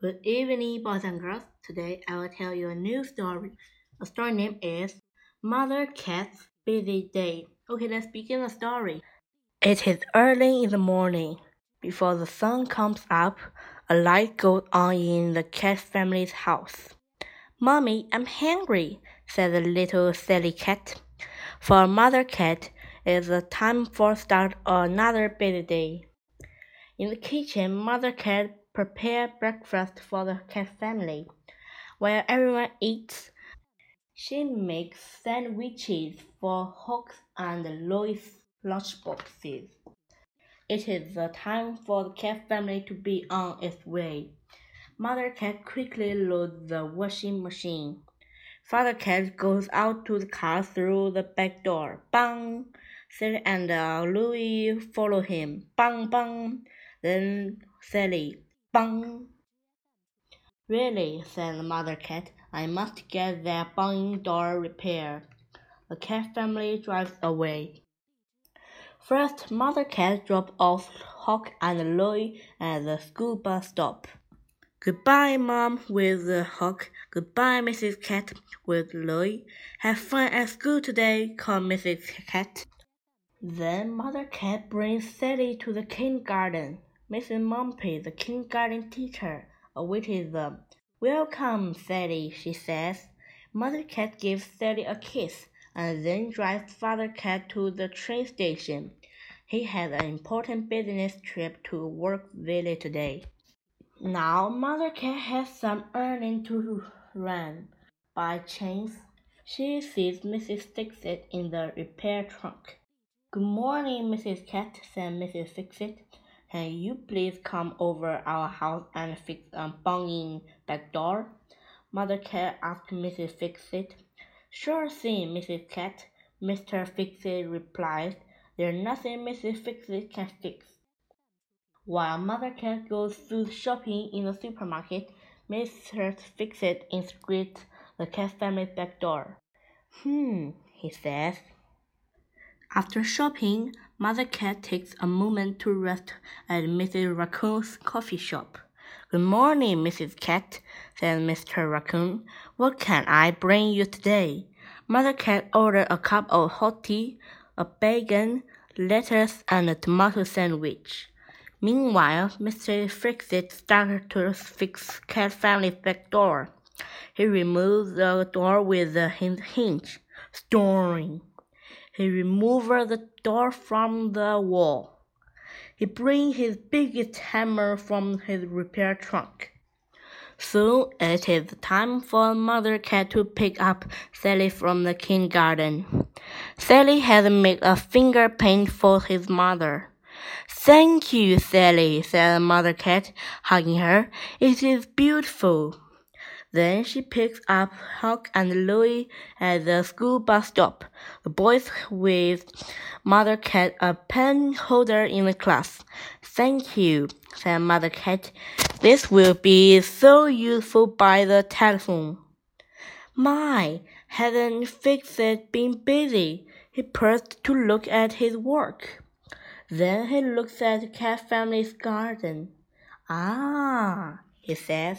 Good evening, boys and girls. Today I will tell you a new story. The story name is Mother Cat's Busy Day. Okay, let's begin the story. It is early in the morning. Before the sun comes up, a light goes on in the cat family's house. Mommy, I'm hungry, said the little silly cat. For Mother Cat, it's the time for start another busy day. In the kitchen, Mother Cat prepares breakfast for the cat family. While everyone eats, she makes sandwiches for Huck and Lois lunchboxes. It is the time for the cat family to be on its way. Mother Cat quickly loads the washing machine. Father Cat goes out to the car through the back door. Bang! Sally and uh, Louis follow him. Bang, bang! Then Sally. Bang! Really, said the mother cat, I must get that banging door repaired. The cat family drives away. First, Mother Cat drops off Huck and Louie at the school bus stop. Goodbye, Mom, with Huck. Goodbye, Mrs. Cat, with Louie. Have fun at school today, called Mrs. Cat. Then Mother Cat brings Sally to the kindergarten. Mrs. Mumpy, the kindergarten teacher, awaited them. Welcome, Sally, she says. Mother Cat gives Sally a kiss and then drives Father Cat to the train station. He has an important business trip to Work Workville today. Now Mother Cat has some errand to run. By chance, she sees Mrs. Fixit in the repair trunk. Good morning, Mrs. Cat, said Mrs. Fixit. Can you please come over our house and fix a banging back door? Mother Cat asked Mrs. Fixit. Sure thing, Mrs. Cat, Mr. Fixit replies. There's nothing Mrs. Fixit can fix. While Mother Cat goes food shopping in the supermarket, Mr. Fixit inspects the cat family's back door. Hmm, he says. After shopping, Mother Cat takes a moment to rest at Mrs. Raccoon's coffee shop. Good morning, Mrs. Cat, said Mr. Raccoon. What can I bring you today? Mother Cat ordered a cup of hot tea, a bacon, lettuce, and a tomato sandwich. Meanwhile, Mr. Fixit started to fix Cat Family's back door. He removed the door with a hinge. Storing. He removed the door from the wall. He brings his biggest hammer from his repair trunk. Soon it is time for Mother Cat to pick up Sally from the kindergarten. Sally has made a finger paint for his mother. Thank you, Sally, said Mother Cat, hugging her. It is beautiful. Then she picks up Huck and Louie at the school bus stop. The boys with Mother Cat a pen holder in the class. Thank you, said Mother Cat. This will be so useful by the telephone. My, hasn't Fixit been busy? He paused to look at his work. Then he looks at the cat family's garden. Ah, he says.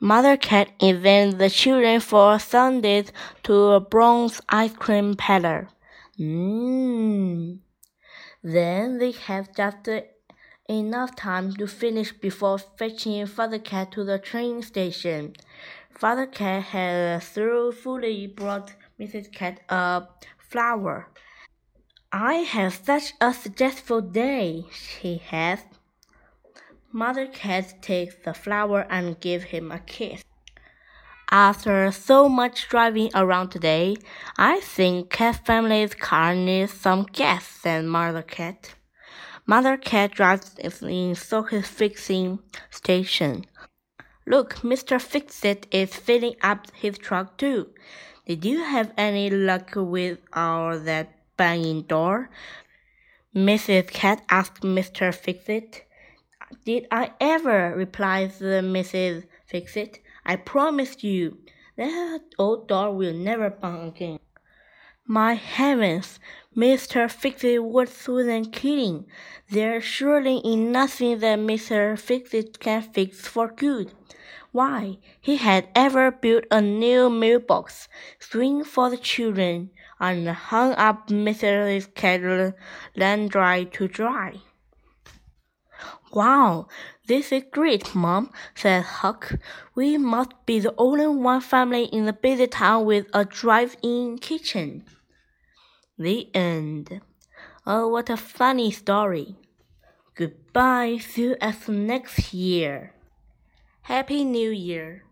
Mother Cat invites the children for Sundays to a bronze ice cream parlor. Mmm. Then they have just enough time to finish before fetching Father Cat to the train station. Father Cat has thoroughly brought Mrs. Cat a flower. I have such a successful day, she has. Mother Cat takes the flower and gives him a kiss. After so much driving around today, I think Cat Family's car needs some gas, said Mother Cat. Mother Cat drives in Socket Fixing Station. Look, Mr. Fixit is filling up his truck too. Did you have any luck with our that banging door? Mrs. Cat asked Mr. Fixit. Did I ever? replies Mrs. Fixit. I promise you that old door will never bang again. My heavens, Mr. Fixit was Susan kidding. There's surely is nothing that Mr. Fixit can fix for good. Why, he had ever built a new mailbox swing for the children and hung up Mrs. Kettle landry to dry. Wow, this is great, Mom, said Huck. We must be the only one family in the busy town with a drive-in kitchen. The end. Oh, what a funny story. Goodbye. See you next year. Happy New Year.